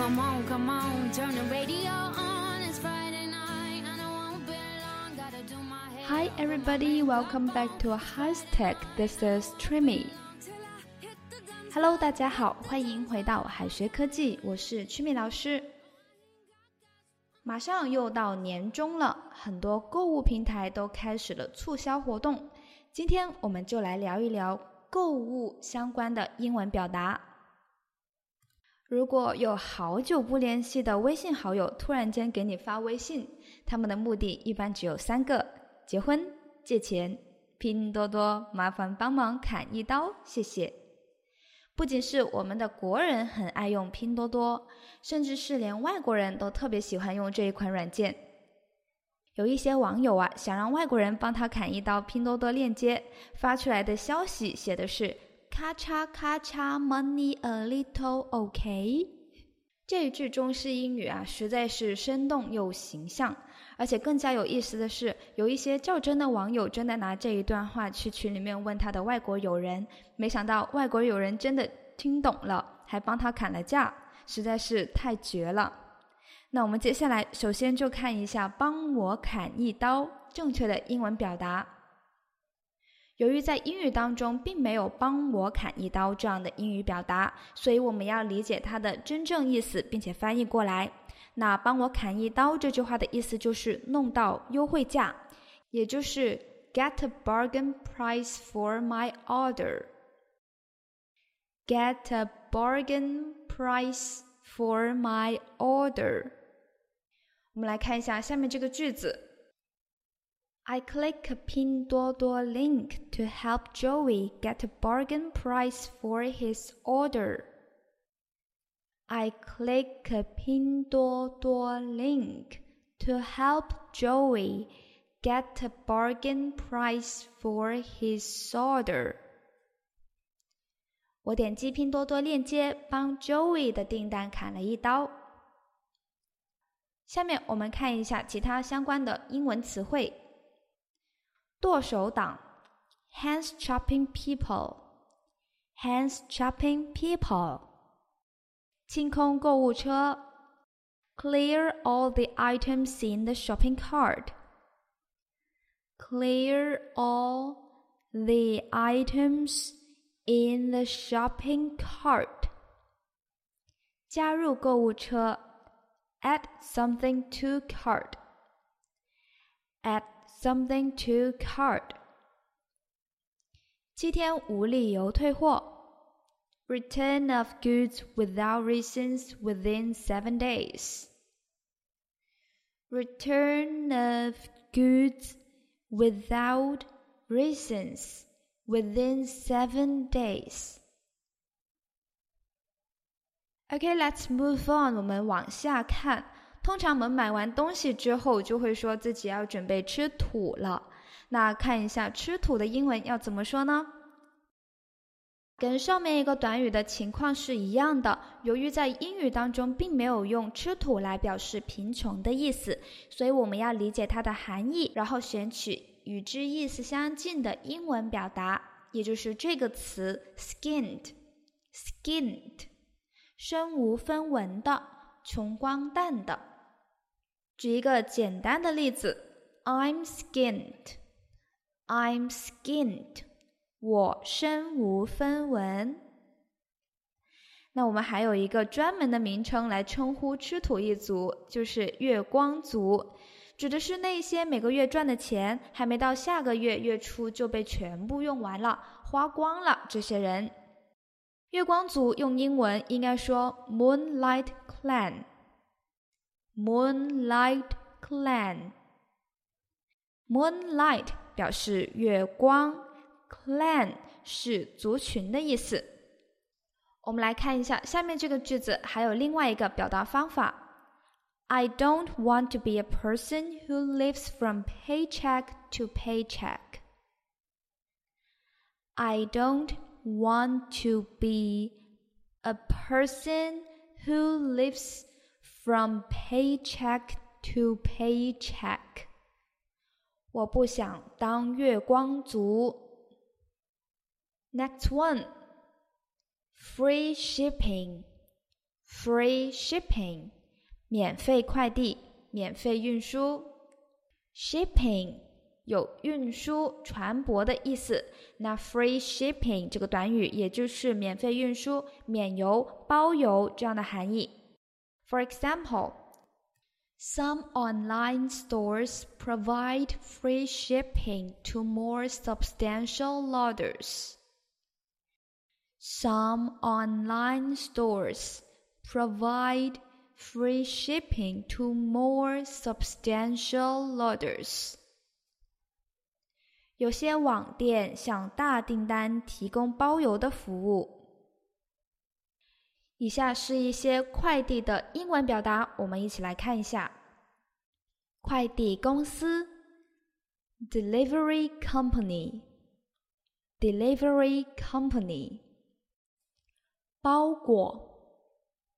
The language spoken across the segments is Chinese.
Come on, come on, turn the radio on. It's Friday night, and I won't be long. Gotta do my hair. Hi everybody, welcome back to Hashtag. This is Trimy. till I hit the dance. Hello，大家好，欢迎回到海学科技，我是曲米老师。马上又到年终了，很多购物平台都开始了促销活动。今天我们就来聊一聊购物相关的英文表达。如果有好久不联系的微信好友突然间给你发微信，他们的目的一般只有三个：结婚、借钱、拼多多，麻烦帮忙砍一刀，谢谢。不仅是我们的国人很爱用拼多多，甚至是连外国人都特别喜欢用这一款软件。有一些网友啊，想让外国人帮他砍一刀，拼多多链接发出来的消息写的是“咔嚓咔嚓，money a little OK”。这一句中式英语啊，实在是生动又形象。而且更加有意思的是，有一些较真的网友真的拿这一段话去群里面问他的外国友人，没想到外国友人真的听懂了，还帮他砍了价，实在是太绝了。那我们接下来首先就看一下“帮我砍一刀”正确的英文表达。由于在英语当中并没有“帮我砍一刀”这样的英语表达，所以我们要理解它的真正意思，并且翻译过来。那“帮我砍一刀”这句话的意思就是弄到优惠价，也就是 “get a bargain price for my order”。Get a bargain price for my order。我们来看一下下面这个句子。I click a pin 多多 link to help Joey get a bargain price for his order. I click a pin 多多 link to help Joey get a bargain price for his order. 我点击拼多多链接，帮 Joey 的订单砍了一刀。下面我们看一下其他相关的英文词汇：剁手党 （hands chopping people），hands chopping people；清空购物车 （clear all the items in the shopping cart），clear all the items in the shopping cart。加入购物车。add something to cart. Add something to cart. 七天无理由退货。Return of goods without reasons within seven days. Return of goods without reasons within seven days. Okay, let's move on. 我们往下看。 通常我们买完东西之后，就会说自己要准备吃土了。那看一下吃土的英文要怎么说呢？跟上面一个短语的情况是一样的。由于在英语当中并没有用吃土来表示贫穷的意思，所以我们要理解它的含义，然后选取与之意思相近的英文表达，也就是这个词 skinned。skinned。身无分文的，穷光蛋的。举一个简单的例子：I'm skinned. I'm skinned. 我身无分文。那我们还有一个专门的名称来称呼吃土一族，就是月光族，指的是那些每个月赚的钱还没到下个月月初就被全部用完了、花光了这些人。月光族用英文应该说 Moonlight Clan。Moonlight Clan。Moonlight 表示月光，Clan 是族群的意思。我们来看一下下面这个句子，还有另外一个表达方法。I don't want to be a person who lives from paycheck to paycheck. I don't want to be a person who lives from paycheck to paycheck. 我不想当月光族。Next one, free shipping. free shipping，免费快递、免费运输。shipping 有运输、船舶的意思，那 free shipping 这个短语也就是免费运输、免邮、包邮这样的含义。For example, some online stores provide free shipping to more substantial orders. Some online stores provide free shipping to more substantial orders. 有些网店向大订单提供包邮的服务。 以下是一些快递的英文表达，我们一起来看一下。快递公司，delivery company，delivery company。包裹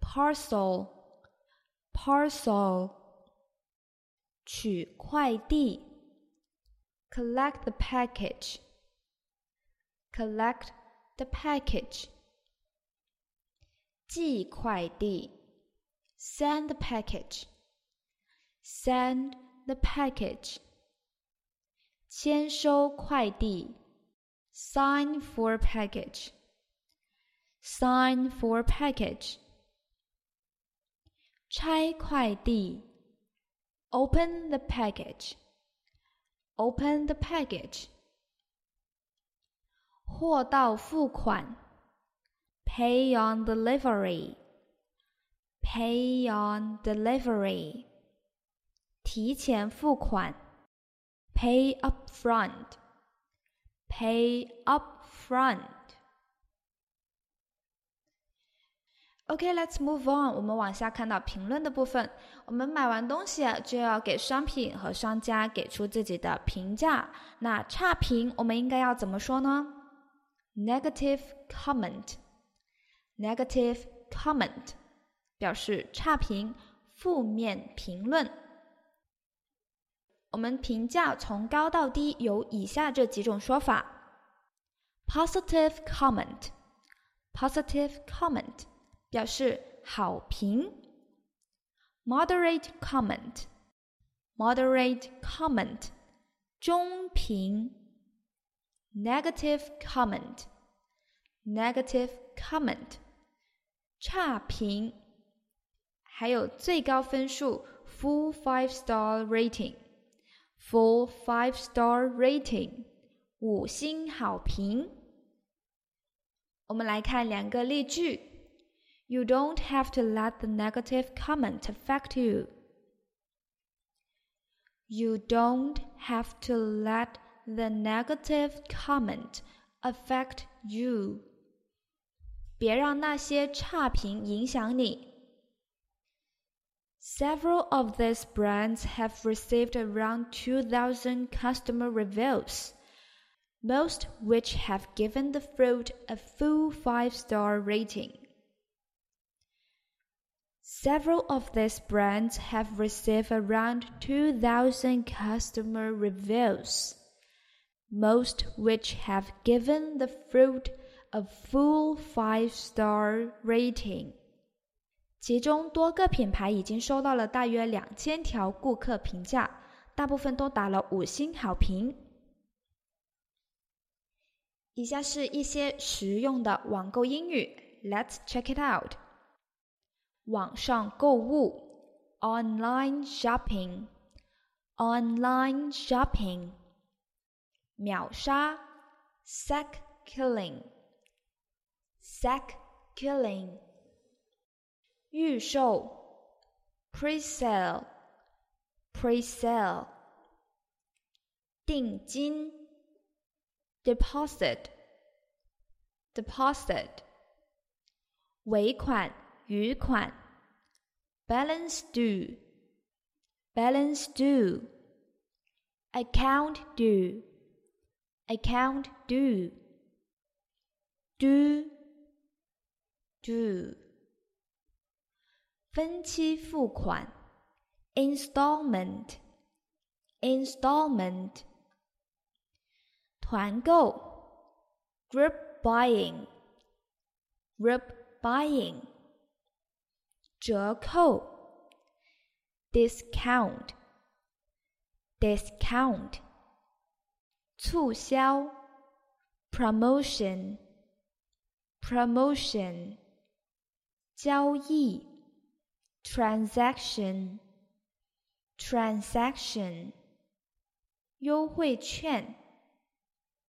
，parcel，parcel，取快递，collect the package，collect the package，寄快递，send the package，send the package，签收快递，sign for package。sign for package. 拆快递，open the package. Open the package. 货到付款 ，pay on delivery. Pay on delivery. 提前付款，pay up front. Pay up front. OK，let's move on。我们往下看到评论的部分。我们买完东西就要给商品和商家给出自己的评价。那差评我们应该要怎么说呢？Negative comment。Negative comment 表示差评、负面评论。我们评价从高到低有以下这几种说法：Positive comment。Positive comment。表示好评。Moderate comment，moderate comment，中评。Negative comment，negative comment， 差评。还有最高分数，full five star rating，full five star rating，五星好评。我们来看两个例句。You don't have to let the negative comment affect you. You don't have to let the negative comment affect you. 别让那些差评影响你。Several of these brands have received around 2,000 customer reviews, most which have given the fruit a full five star rating. Several of these brands have received around 2,000 customer reviews, most which have given the fruit a full five-star rating. 其中多个品牌已经收到了大约两千条顾客评价，大部分都打了五星好评。以下是一些实用的网购英语，Let's check it out。网上购物，online shopping，online shopping，秒杀，sec killing killing，sack killing，预售，pre-sale，pre-sale，定金，deposit，deposit，尾款。余款，balance due，balance due，account due，account due，do do，分期付款，installment，installment，团购，group buying，group buying。 折扣，discount，discount，促销，promotion，promotion， 交易，transaction，transaction，优惠券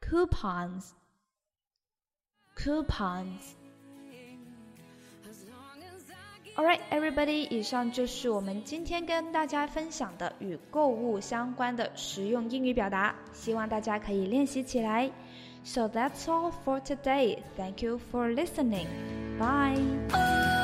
，coupons，coupons。All right, everybody，以上就是我们今天跟大家分享的与购物相关的实用英语表达，希望大家可以练习起来。So that's all for today. Thank you for listening. Bye.